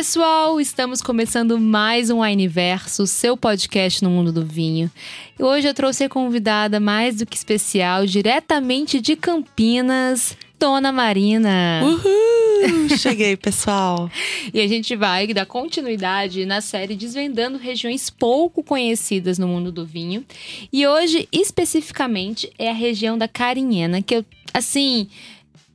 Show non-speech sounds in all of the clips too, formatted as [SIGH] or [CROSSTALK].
pessoal, estamos começando mais um Wineverso, seu podcast no mundo do vinho. E hoje eu trouxe a convidada mais do que especial, diretamente de Campinas, Dona Marina. Uhul! [LAUGHS] Cheguei, pessoal. e a gente vai dar continuidade na série Desvendando regiões pouco conhecidas no mundo do vinho. E hoje, especificamente, é a região da Carinhena, que eu, assim,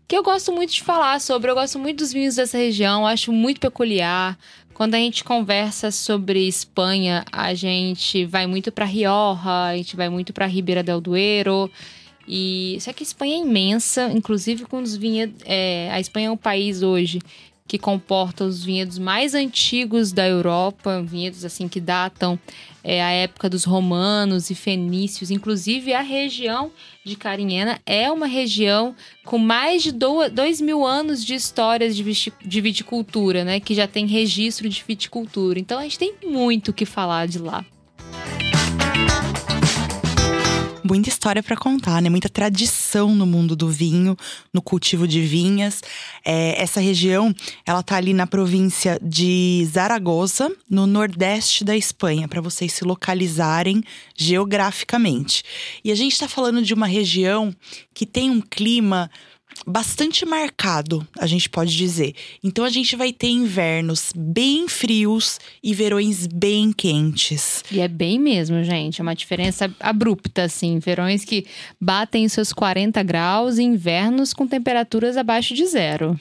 que eu gosto muito de falar sobre. Eu gosto muito dos vinhos dessa região, acho muito peculiar. Quando a gente conversa sobre Espanha, a gente vai muito para Rioja, a gente vai muito para Ribeira del Duero. E só que a Espanha é imensa, inclusive com os vinhedos. É, a Espanha é um país hoje que comporta os vinhedos mais antigos da Europa, vinhedos assim que datam é, a época dos romanos e fenícios. Inclusive, a região de Carinhena é uma região com mais de dois mil anos de histórias de, de viticultura, né? Que já tem registro de viticultura. Então, a gente tem muito o que falar de lá muita história para contar, né? Muita tradição no mundo do vinho, no cultivo de vinhas. É, essa região, ela tá ali na província de Zaragoza, no nordeste da Espanha, para vocês se localizarem geograficamente. E a gente está falando de uma região que tem um clima bastante marcado, a gente pode dizer. Então a gente vai ter invernos bem frios e verões bem quentes. E é bem mesmo, gente. É uma diferença abrupta, assim. Verões que batem seus 40 graus e invernos com temperaturas abaixo de zero.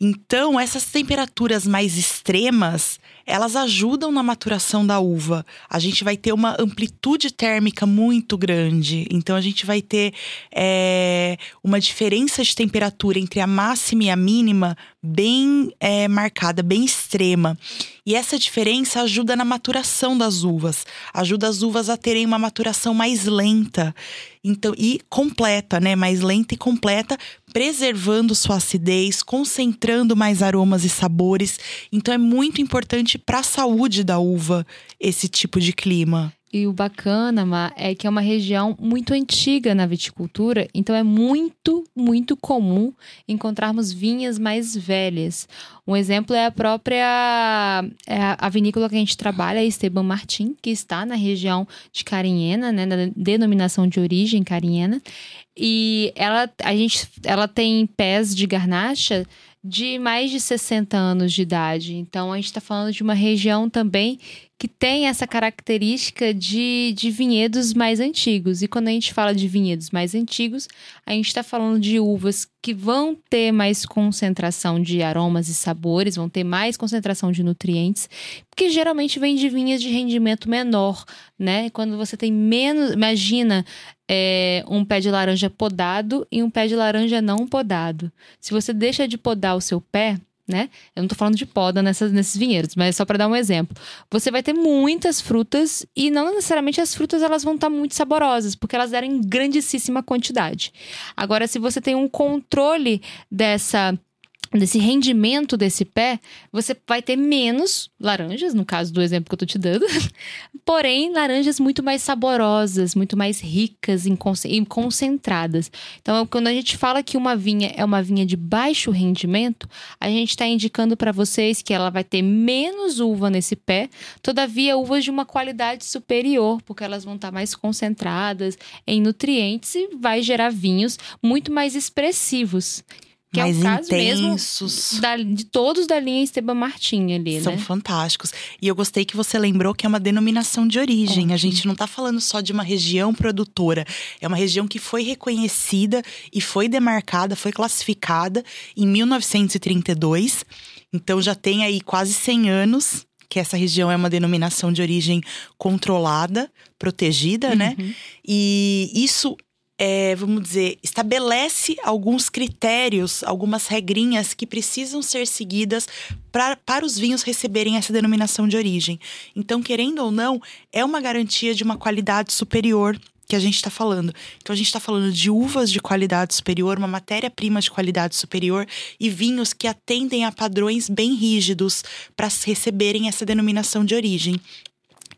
Então, essas temperaturas mais extremas, elas ajudam na maturação da uva. A gente vai ter uma amplitude térmica muito grande. Então, a gente vai ter é, uma diferença de temperatura entre a máxima e a mínima bem é, marcada, bem extrema. E essa diferença ajuda na maturação das uvas, ajuda as uvas a terem uma maturação mais lenta. Então, e completa, né? Mais lenta e completa, preservando sua acidez, concentrando mais aromas e sabores. Então é muito importante para a saúde da uva esse tipo de clima. E o bacana, é que é uma região muito antiga na viticultura, então é muito, muito comum encontrarmos vinhas mais velhas. Um exemplo é a própria é a vinícola que a gente trabalha, Esteban Martin, que está na região de Carinhena, né, na denominação de origem Carinhena. E ela, a gente, ela tem pés de garnacha de mais de 60 anos de idade. Então, a gente está falando de uma região também que tem essa característica de, de vinhedos mais antigos. E quando a gente fala de vinhedos mais antigos, a gente está falando de uvas que vão ter mais concentração de aromas e sabores, vão ter mais concentração de nutrientes, porque geralmente vem de vinhas de rendimento menor, né? Quando você tem menos. Imagina é, um pé de laranja podado e um pé de laranja não podado. Se você deixa de podar o seu pé, né? Eu não tô falando de poda nessas, nesses vinhedos, mas só para dar um exemplo. Você vai ter muitas frutas e não necessariamente as frutas elas vão estar tá muito saborosas, porque elas deram em grandíssima quantidade. Agora, se você tem um controle dessa desse rendimento desse pé, você vai ter menos laranjas, no caso do exemplo que eu tô te dando, [LAUGHS] porém laranjas muito mais saborosas, muito mais ricas e concentradas. Então, quando a gente fala que uma vinha é uma vinha de baixo rendimento, a gente está indicando para vocês que ela vai ter menos uva nesse pé, todavia uvas de uma qualidade superior, porque elas vão estar tá mais concentradas em nutrientes e vai gerar vinhos muito mais expressivos que mais é o caso intensos. mesmo da, de todos da linha Esteban Martin ali, São né? fantásticos. E eu gostei que você lembrou que é uma denominação de origem. Ótimo. A gente não está falando só de uma região produtora. É uma região que foi reconhecida e foi demarcada, foi classificada em 1932. Então já tem aí quase 100 anos que essa região é uma denominação de origem controlada, protegida, né? uhum. né? E isso é, vamos dizer, estabelece alguns critérios, algumas regrinhas que precisam ser seguidas pra, para os vinhos receberem essa denominação de origem. Então, querendo ou não, é uma garantia de uma qualidade superior que a gente está falando. Então, a gente está falando de uvas de qualidade superior, uma matéria-prima de qualidade superior e vinhos que atendem a padrões bem rígidos para receberem essa denominação de origem.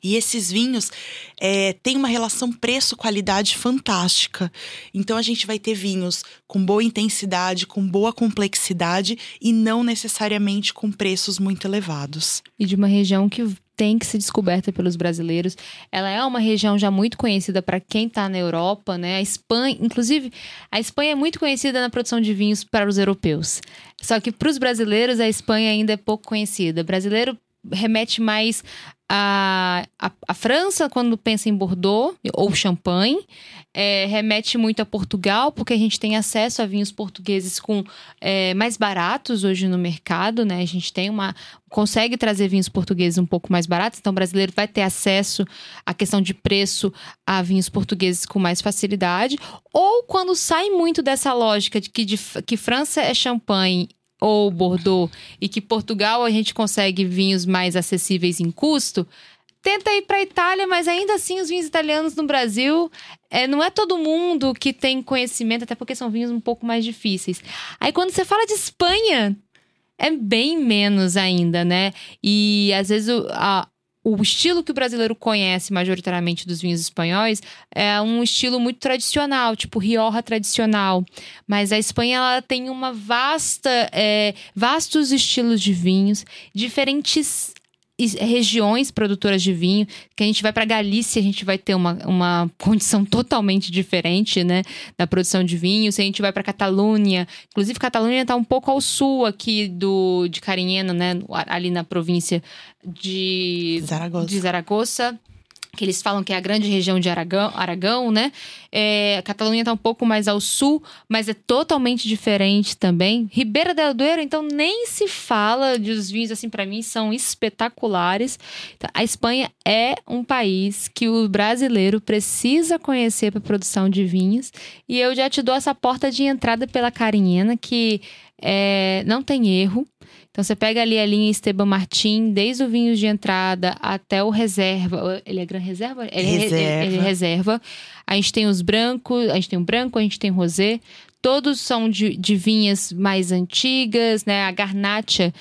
E esses vinhos é, têm uma relação preço-qualidade fantástica. Então a gente vai ter vinhos com boa intensidade, com boa complexidade e não necessariamente com preços muito elevados. E de uma região que tem que ser descoberta pelos brasileiros. Ela é uma região já muito conhecida para quem está na Europa, né? A Espanha, inclusive, a Espanha é muito conhecida na produção de vinhos para os europeus. Só que para os brasileiros a Espanha ainda é pouco conhecida. Brasileiro remete mais a, a, a, França, quando pensa em Bordeaux ou Champagne, é, remete muito a Portugal, porque a gente tem acesso a vinhos portugueses com é, mais baratos hoje no mercado, né? A gente tem uma. consegue trazer vinhos portugueses um pouco mais baratos, então o brasileiro vai ter acesso à questão de preço a vinhos portugueses com mais facilidade. Ou quando sai muito dessa lógica de que, de, que França é champanhe ou Bordeaux e que Portugal a gente consegue vinhos mais acessíveis em custo, tenta ir para Itália, mas ainda assim os vinhos italianos no Brasil é, não é todo mundo que tem conhecimento, até porque são vinhos um pouco mais difíceis. Aí quando você fala de Espanha, é bem menos ainda, né? E às vezes a, o estilo que o brasileiro conhece majoritariamente dos vinhos espanhóis é um estilo muito tradicional, tipo Rioja tradicional. Mas a Espanha ela tem uma vasta, é, vastos estilos de vinhos, diferentes regiões produtoras de vinho, que a gente vai para Galícia, a gente vai ter uma, uma condição totalmente diferente, né, da produção de vinho. Se a gente vai para Catalunha, inclusive Catalunha está um pouco ao sul aqui do de Cariñena, né, ali na província de Zaragoza. De Zaragoza que eles falam que é a grande região de Aragão, Aragão né? É, a Catalunha está um pouco mais ao sul, mas é totalmente diferente também. Ribeira del Duero, então, nem se fala de os vinhos, assim, para mim, são espetaculares. Então, a Espanha é um país que o brasileiro precisa conhecer para produção de vinhos. E eu já te dou essa porta de entrada pela Carinhena, que é, não tem erro. Então você pega ali a linha Esteban Martin, desde o vinho de entrada até o reserva. Ele é gran reserva? Ele é reserva. Ele é reserva. A gente tem os brancos, a gente tem o branco, a gente tem o rosé. Todos são de, de vinhas mais antigas, né? A garnacha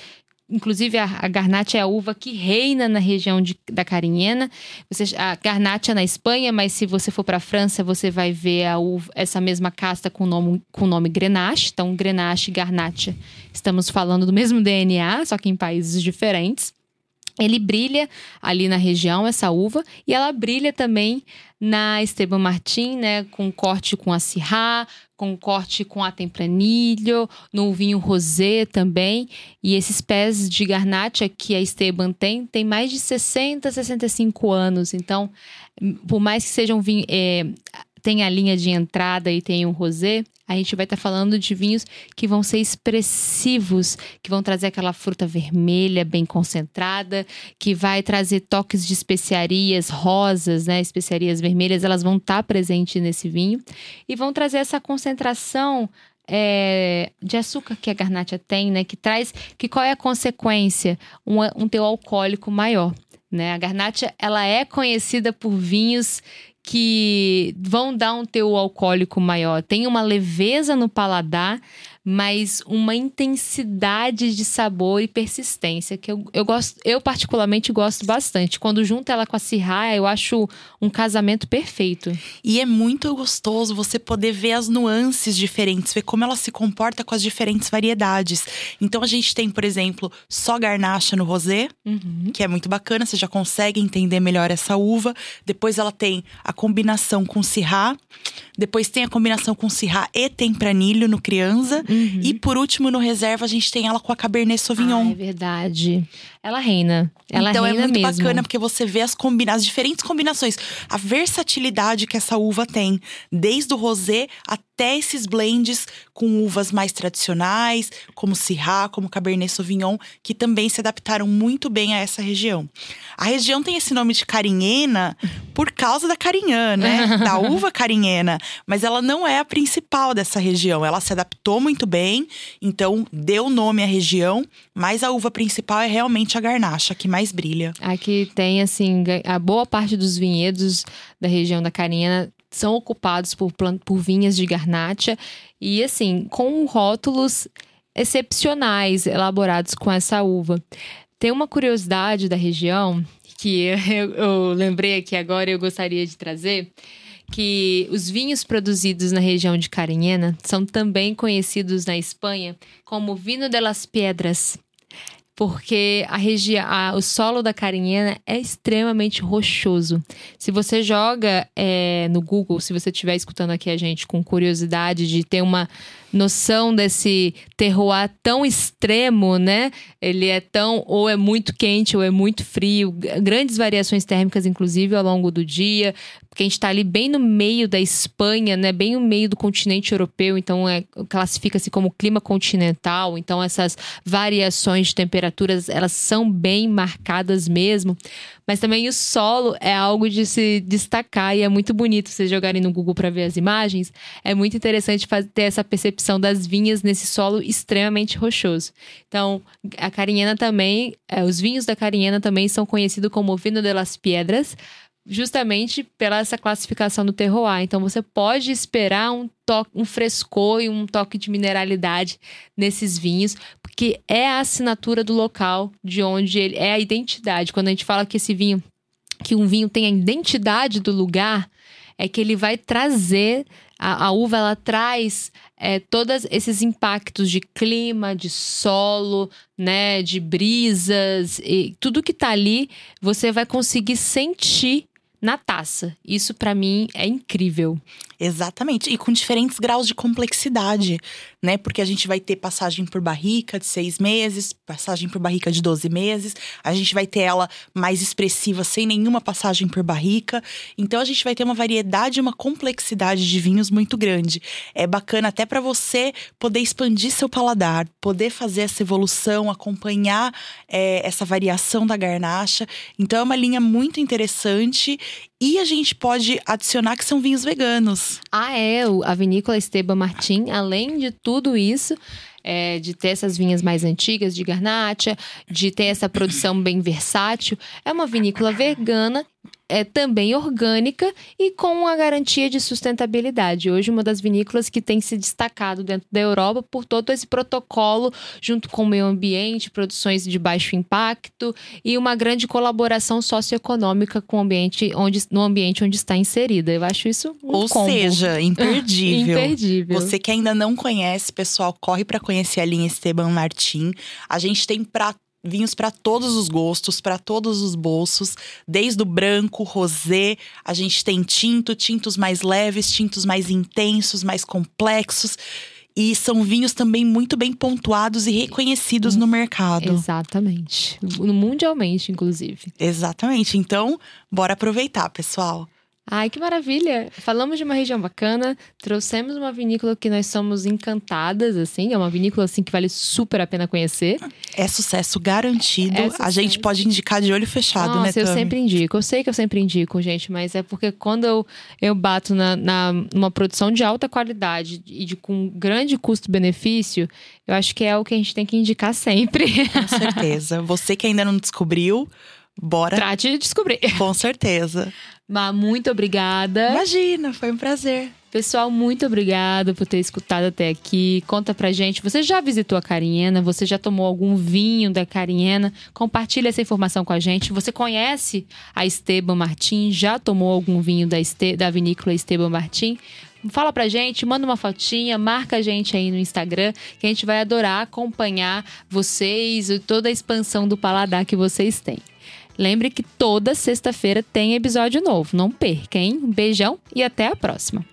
Inclusive, a, a garnacha é a uva que reina na região de, da Carinhena. Você, a garnacha é na Espanha, mas se você for para a França, você vai ver a uva, essa mesma casta com o nome, com nome Grenache. Então, Grenache e Garnacha, estamos falando do mesmo DNA, só que em países diferentes. Ele brilha ali na região, essa uva, e ela brilha também na Esteban Martin, né, com corte com a Syrah, com corte com a Tempranilho, no vinho rosé também. E esses pés de garnacha que a Esteban tem, tem mais de 60, 65 anos. Então, por mais que sejam vinho, é, tem a linha de entrada e tem o rosé, a gente vai estar tá falando de vinhos que vão ser expressivos, que vão trazer aquela fruta vermelha bem concentrada, que vai trazer toques de especiarias rosas, né? Especiarias vermelhas, elas vão estar tá presentes nesse vinho e vão trazer essa concentração é, de açúcar que a garnacha tem, né? Que traz, que qual é a consequência? Um, um teu alcoólico maior. Né? A garnacha ela é conhecida por vinhos que vão dar um teu alcoólico maior. Tem uma leveza no paladar, mas uma intensidade de sabor e persistência que eu, eu gosto, eu particularmente gosto bastante. Quando junta ela com a Sirra, eu acho um casamento perfeito. E é muito gostoso você poder ver as nuances diferentes, ver como ela se comporta com as diferentes variedades. Então a gente tem, por exemplo, só garnacha no rosé, uhum. que é muito bacana, você já consegue entender melhor essa uva. Depois ela tem a combinação com Sirra, depois tem a combinação com Sirra e tempranilho no criança. Uhum. Uhum. E por último, no reserva, a gente tem ela com a Cabernet Sauvignon. Ah, é verdade. Ela reina. Ela então é reina é muito mesmo. bacana porque você vê as, combina as diferentes combinações, a versatilidade que essa uva tem, desde o rosé até esses blends com uvas mais tradicionais, como Syrah, como Cabernet Sauvignon, que também se adaptaram muito bem a essa região. A região tem esse nome de carinhena por causa da carinhã, né? [LAUGHS] da uva carinhena, mas ela não é a principal dessa região. Ela se adaptou muito bem, então deu nome à região, mas a uva principal é realmente garnacha que mais brilha. Aqui tem assim, a boa parte dos vinhedos da região da carinhena são ocupados por, por vinhas de garnacha e assim, com rótulos excepcionais elaborados com essa uva. Tem uma curiosidade da região que [LAUGHS] eu, eu lembrei aqui agora e eu gostaria de trazer que os vinhos produzidos na região de Cariñena são também conhecidos na Espanha como vinho de las piedras porque a região, o solo da Carinhena é extremamente rochoso. Se você joga é, no Google, se você estiver escutando aqui a gente com curiosidade de ter uma noção desse terroir tão extremo, né? Ele é tão ou é muito quente ou é muito frio, grandes variações térmicas inclusive ao longo do dia, porque a gente está ali bem no meio da Espanha, né? Bem no meio do continente europeu, então é, classifica-se como clima continental, então essas variações de temperaturas elas são bem marcadas mesmo. Mas também o solo é algo de se destacar e é muito bonito vocês jogarem no Google para ver as imagens. É muito interessante ter essa percepção das vinhas nesse solo extremamente rochoso. Então, a Carinhena também, é, os vinhos da Carinhena também são conhecidos como Vino de las Piedras, justamente pela essa classificação do terroir. Então você pode esperar um toque, um frescor e um toque de mineralidade nesses vinhos, porque é a assinatura do local de onde ele é a identidade. Quando a gente fala que esse vinho, que um vinho tem a identidade do lugar, é que ele vai trazer a, a uva ela traz é, todos esses impactos de clima, de solo, né, de brisas e tudo que tá ali, você vai conseguir sentir na taça. Isso para mim é incrível. Exatamente. E com diferentes graus de complexidade, né? Porque a gente vai ter passagem por barrica de seis meses, passagem por barrica de 12 meses, a gente vai ter ela mais expressiva sem nenhuma passagem por barrica. Então a gente vai ter uma variedade, uma complexidade de vinhos muito grande. É bacana até para você poder expandir seu paladar, poder fazer essa evolução, acompanhar é, essa variação da garnacha. Então é uma linha muito interessante e a gente pode adicionar que são vinhos veganos. Ah, é. A vinícola Esteban Martin, além de tudo isso, é, de ter essas vinhas mais antigas de Garnacha, de ter essa produção bem versátil, é uma vinícola vegana é também orgânica e com a garantia de sustentabilidade. Hoje, uma das vinícolas que tem se destacado dentro da Europa por todo esse protocolo, junto com o meio ambiente, produções de baixo impacto e uma grande colaboração socioeconômica com o ambiente onde, no ambiente onde está inserida. Eu acho isso um Ou combo. seja, [LAUGHS] imperdível. imperdível. Você que ainda não conhece, pessoal, corre para conhecer a linha Esteban Martin. A gente tem para vinhos para todos os gostos, para todos os bolsos, desde o branco, rosé, a gente tem tinto, tintos mais leves, tintos mais intensos, mais complexos. E são vinhos também muito bem pontuados e reconhecidos no mercado. Exatamente. Mundialmente, inclusive. Exatamente. Então, bora aproveitar, pessoal. Ai, que maravilha! Falamos de uma região bacana, trouxemos uma vinícola que nós somos encantadas, assim, é uma vinícola assim que vale super a pena conhecer. É sucesso garantido. É sucesso. A gente pode indicar de olho fechado, Nossa, né, Nossa, eu sempre indico. Eu sei que eu sempre indico, gente, mas é porque quando eu, eu bato na, na numa produção de alta qualidade e de com grande custo-benefício, eu acho que é o que a gente tem que indicar sempre. Com certeza. [LAUGHS] Você que ainda não descobriu, Bora. Trate de descobrir. Com certeza. Mas muito obrigada. Imagina, foi um prazer. Pessoal, muito obrigado por ter escutado até aqui. Conta pra gente, você já visitou a Carinhena? Você já tomou algum vinho da Carinhena? Compartilha essa informação com a gente. Você conhece a Esteban Martin? Já tomou algum vinho da, este... da vinícola Esteban Martin? Fala pra gente, manda uma fotinha, marca a gente aí no Instagram, que a gente vai adorar acompanhar vocês e toda a expansão do paladar que vocês têm. Lembre que toda sexta-feira tem episódio novo. Não perca, hein? Um beijão e até a próxima.